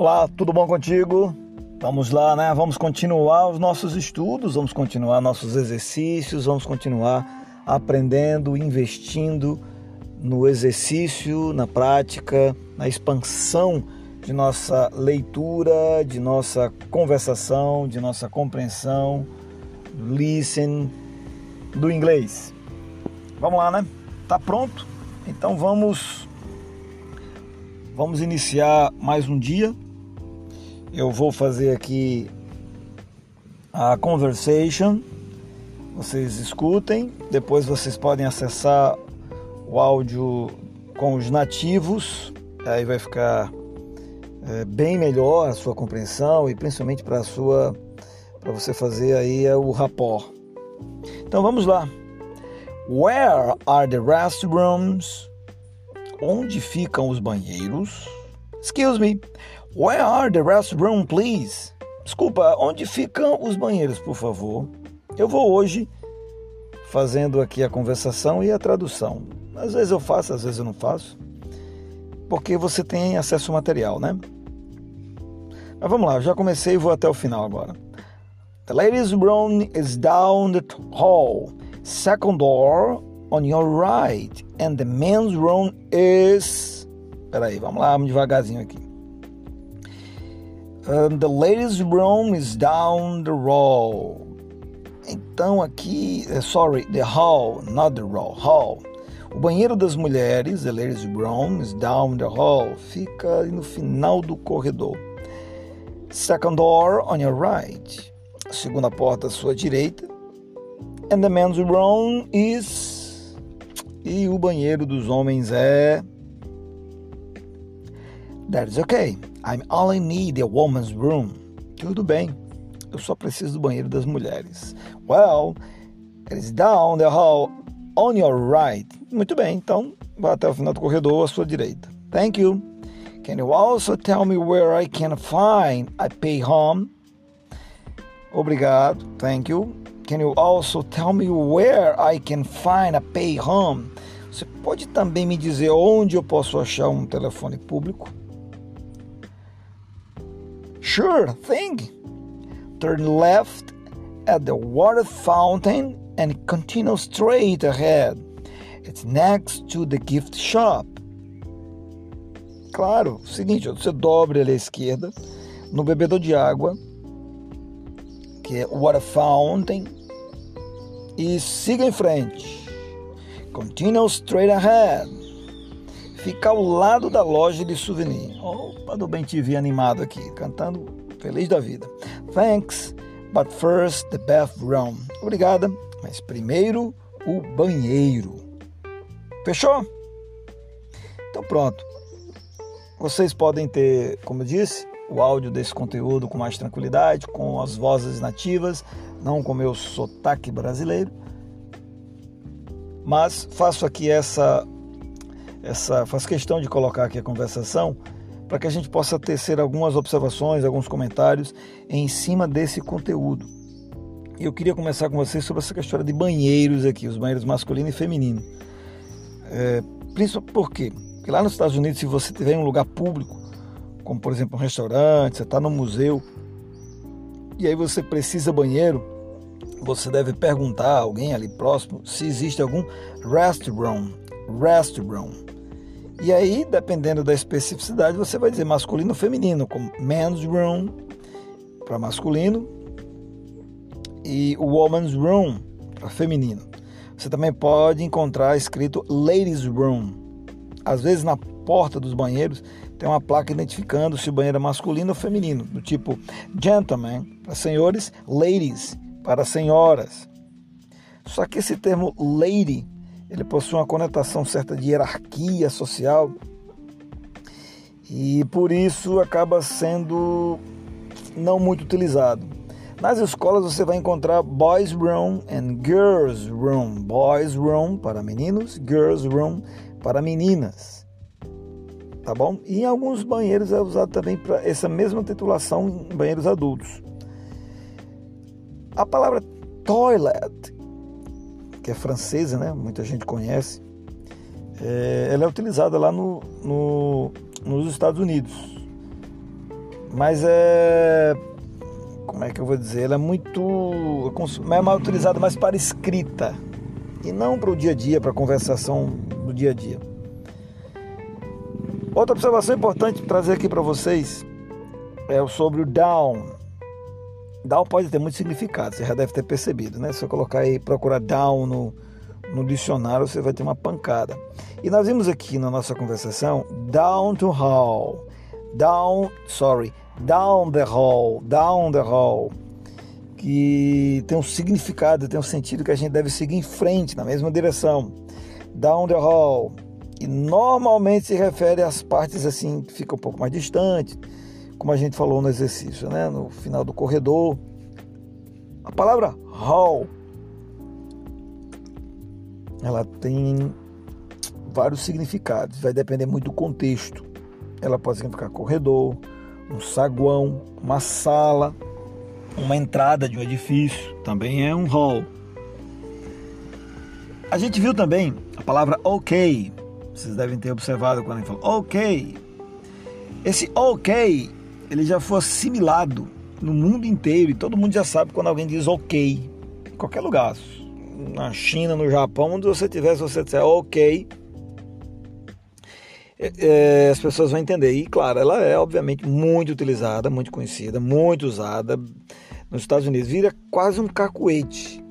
Olá, tudo bom contigo? Vamos lá, né? Vamos continuar os nossos estudos, vamos continuar nossos exercícios, vamos continuar aprendendo, investindo no exercício, na prática, na expansão de nossa leitura, de nossa conversação, de nossa compreensão, listen do inglês. Vamos lá, né? Tá pronto? Então vamos vamos iniciar mais um dia eu vou fazer aqui a conversation. Vocês escutem, depois vocês podem acessar o áudio com os nativos, aí vai ficar é, bem melhor a sua compreensão e principalmente para sua para você fazer aí é o rapport. Então vamos lá. Where are the restrooms? Onde ficam os banheiros? Excuse me. Where are the restrooms, please? Desculpa, onde ficam os banheiros, por favor? Eu vou hoje fazendo aqui a conversação e a tradução. Às vezes eu faço, às vezes eu não faço, porque você tem acesso ao material, né? Mas vamos lá, já comecei e vou até o final agora. The ladies' room is down the hall, second door on your right, and the men's room is. Peraí, vamos lá, vamos devagarzinho aqui. Um, the ladies' room is down the hall. Então aqui, uh, sorry, the hall, not the hall, hall. O banheiro das mulheres, the ladies' room is down the hall, fica no final do corredor. Second door on your right. Segunda porta à sua direita. And the men's room is e o banheiro dos homens é That's okay. I only need a woman's room. Tudo bem. Eu só preciso do banheiro das mulheres. Well, it is down the hall on your right. Muito bem, então vá até o final do corredor à sua direita. Thank you. Can you also tell me where I can find a pay home? Obrigado. Thank you. Can you also tell me where I can find a pay home? Você pode também me dizer onde eu posso achar um telefone público? Sure thing. Turn left at the water fountain and continue straight ahead. It's next to the gift shop. Claro, seguinte, você dobre ali à esquerda no bebedor de água, que é water fountain, e siga em frente. Continue straight ahead fica ao lado da loja de souvenir. Opa, do Bem TV animado aqui, cantando feliz da vida. Thanks, but first the bathroom. Obrigada, mas primeiro o banheiro. Fechou? Então pronto. Vocês podem ter, como eu disse, o áudio desse conteúdo com mais tranquilidade, com as vozes nativas, não com meu sotaque brasileiro. Mas faço aqui essa essa faço questão de colocar aqui a conversação para que a gente possa tecer algumas observações, alguns comentários em cima desse conteúdo. Eu queria começar com vocês sobre essa questão de banheiros aqui, os banheiros masculino e feminino. É, principalmente por quê? Porque lá nos Estados Unidos, se você tiver um lugar público, como por exemplo um restaurante, você está no museu, e aí você precisa banheiro, você deve perguntar a alguém ali próximo se existe algum restroom, restroom. E aí, dependendo da especificidade, você vai dizer masculino ou feminino, como men's room para masculino e woman's room para feminino. Você também pode encontrar escrito ladies room. Às vezes na porta dos banheiros tem uma placa identificando se o banheiro é masculino ou feminino, do tipo gentlemen para senhores, ladies para senhoras. Só que esse termo lady ele possui uma conotação certa de hierarquia social e por isso acaba sendo não muito utilizado. Nas escolas você vai encontrar boys room and girls room. Boys room para meninos, girls room para meninas. Tá bom? E em alguns banheiros é usado também para essa mesma titulação em banheiros adultos. A palavra toilet que é francesa, né? muita gente conhece, é, ela é utilizada lá no, no, nos Estados Unidos. mas é como é que eu vou dizer? Ela é muito é mais utilizada mais para escrita e não para o dia a dia, para a conversação do dia a dia. Outra observação importante trazer aqui para vocês é sobre o down. Down pode ter muito significado, você já deve ter percebido, né? Se eu colocar aí, procurar down no, no dicionário, você vai ter uma pancada. E nós vimos aqui na nossa conversação down to hall, down, sorry, down the hall, down the hall, que tem um significado, tem um sentido que a gente deve seguir em frente, na mesma direção. Down the hall. E normalmente se refere às partes assim que ficam um pouco mais distantes, como a gente falou no exercício, né? No final do corredor. A palavra hall ela tem vários significados, vai depender muito do contexto. Ela pode significar corredor, um saguão, uma sala, uma entrada de um edifício, também é um hall. A gente viu também a palavra ok. Vocês devem ter observado quando gente falou ok. Esse ok, ele já foi assimilado no mundo inteiro e todo mundo já sabe quando alguém diz ok, em qualquer lugar. Na China, no Japão, onde você estiver, se você disser ok, é, é, as pessoas vão entender. E claro, ela é obviamente muito utilizada, muito conhecida, muito usada nos Estados Unidos. Vira quase um cacuete.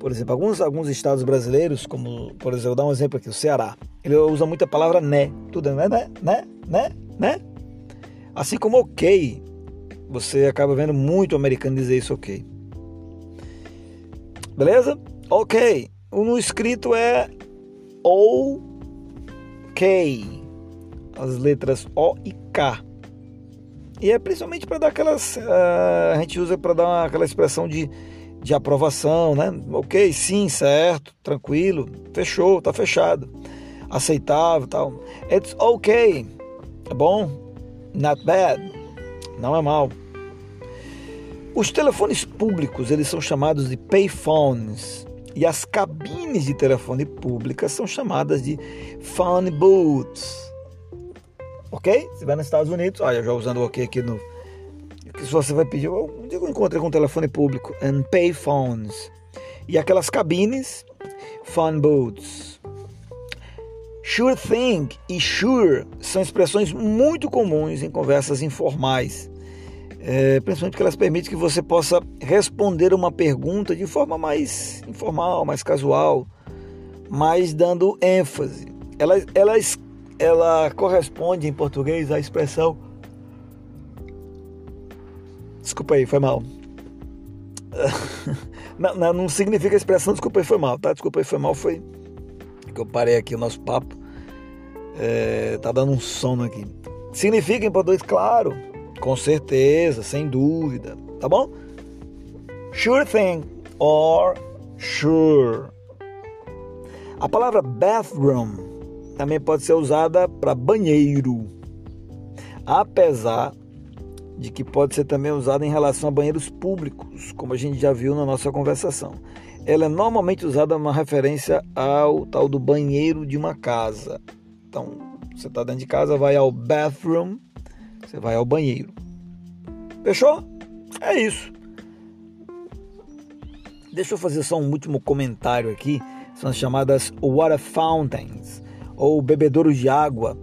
Por exemplo, alguns, alguns estados brasileiros, como por exemplo, vou dar um exemplo aqui, o Ceará, ele usa muito a palavra né. Tudo é né, né, né, né, né. Assim como ok, você acaba vendo muito americano dizer isso ok. Beleza? Ok. No escrito é ou K, as letras O e K. E é principalmente para dar aquelas. Uh, a gente usa para dar aquela expressão de, de aprovação, né? Ok, sim, certo, tranquilo, fechou, tá fechado, aceitável tal. It's ok, é bom, not bad, não é mal. Os telefones públicos eles são chamados de payphones e as cabines de telefone públicas são chamadas de phone booths. Ok? Você vai nos Estados Unidos, olha, já usando o ok aqui no. Se você vai pedir, um dia eu encontrei com um telefone público, and payphones. E aquelas cabines, phone booths. Sure thing e sure são expressões muito comuns em conversas informais é, principalmente porque elas permitem que você possa responder uma pergunta de forma mais informal, mais casual, mas dando ênfase. Ela, ela, ela corresponde em português à expressão. Desculpa aí, foi mal. Não, não, não significa expressão desculpa aí, foi mal, tá? Desculpa aí, foi mal, foi que eu parei aqui o nosso papo. É, tá dando um sono aqui. Significa português, claro, com certeza, sem dúvida, tá bom? Sure thing or sure. A palavra bathroom também pode ser usada para banheiro, apesar de que pode ser também usada em relação a banheiros públicos, como a gente já viu na nossa conversação. Ela é normalmente usada uma referência ao tal do banheiro de uma casa. Então, você está dentro de casa, vai ao bathroom você vai ao banheiro. Fechou? É isso. Deixa eu fazer só um último comentário aqui. São as chamadas water fountains, ou bebedouros de água,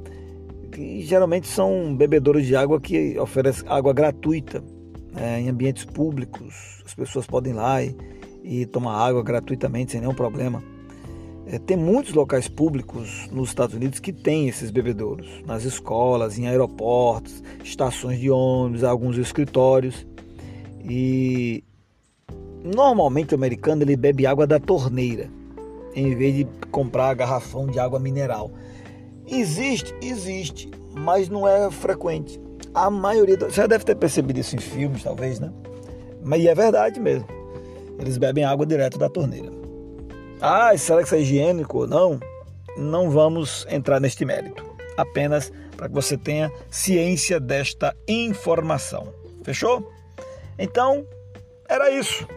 que geralmente são bebedouros de água que oferecem água gratuita né, em ambientes públicos. As pessoas podem ir lá e, e tomar água gratuitamente, sem nenhum problema. É, tem muitos locais públicos nos Estados Unidos que têm esses bebedouros, nas escolas, em aeroportos, estações de ônibus, alguns escritórios. E normalmente o americano ele bebe água da torneira, em vez de comprar garrafão de água mineral. Existe, existe, mas não é frequente. A maioria, você já deve ter percebido isso em filmes, talvez, né? Mas é verdade mesmo. Eles bebem água direto da torneira. Ah, será que isso é higiênico ou não? Não vamos entrar neste mérito. Apenas para que você tenha ciência desta informação. Fechou? Então, era isso.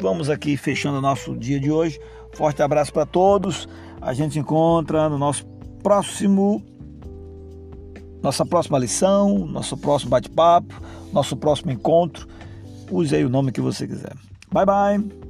Vamos aqui fechando o nosso dia de hoje. Forte abraço para todos. A gente se encontra no nosso próximo nossa próxima lição, nosso próximo bate-papo, nosso próximo encontro. Use aí o nome que você quiser. Bye bye.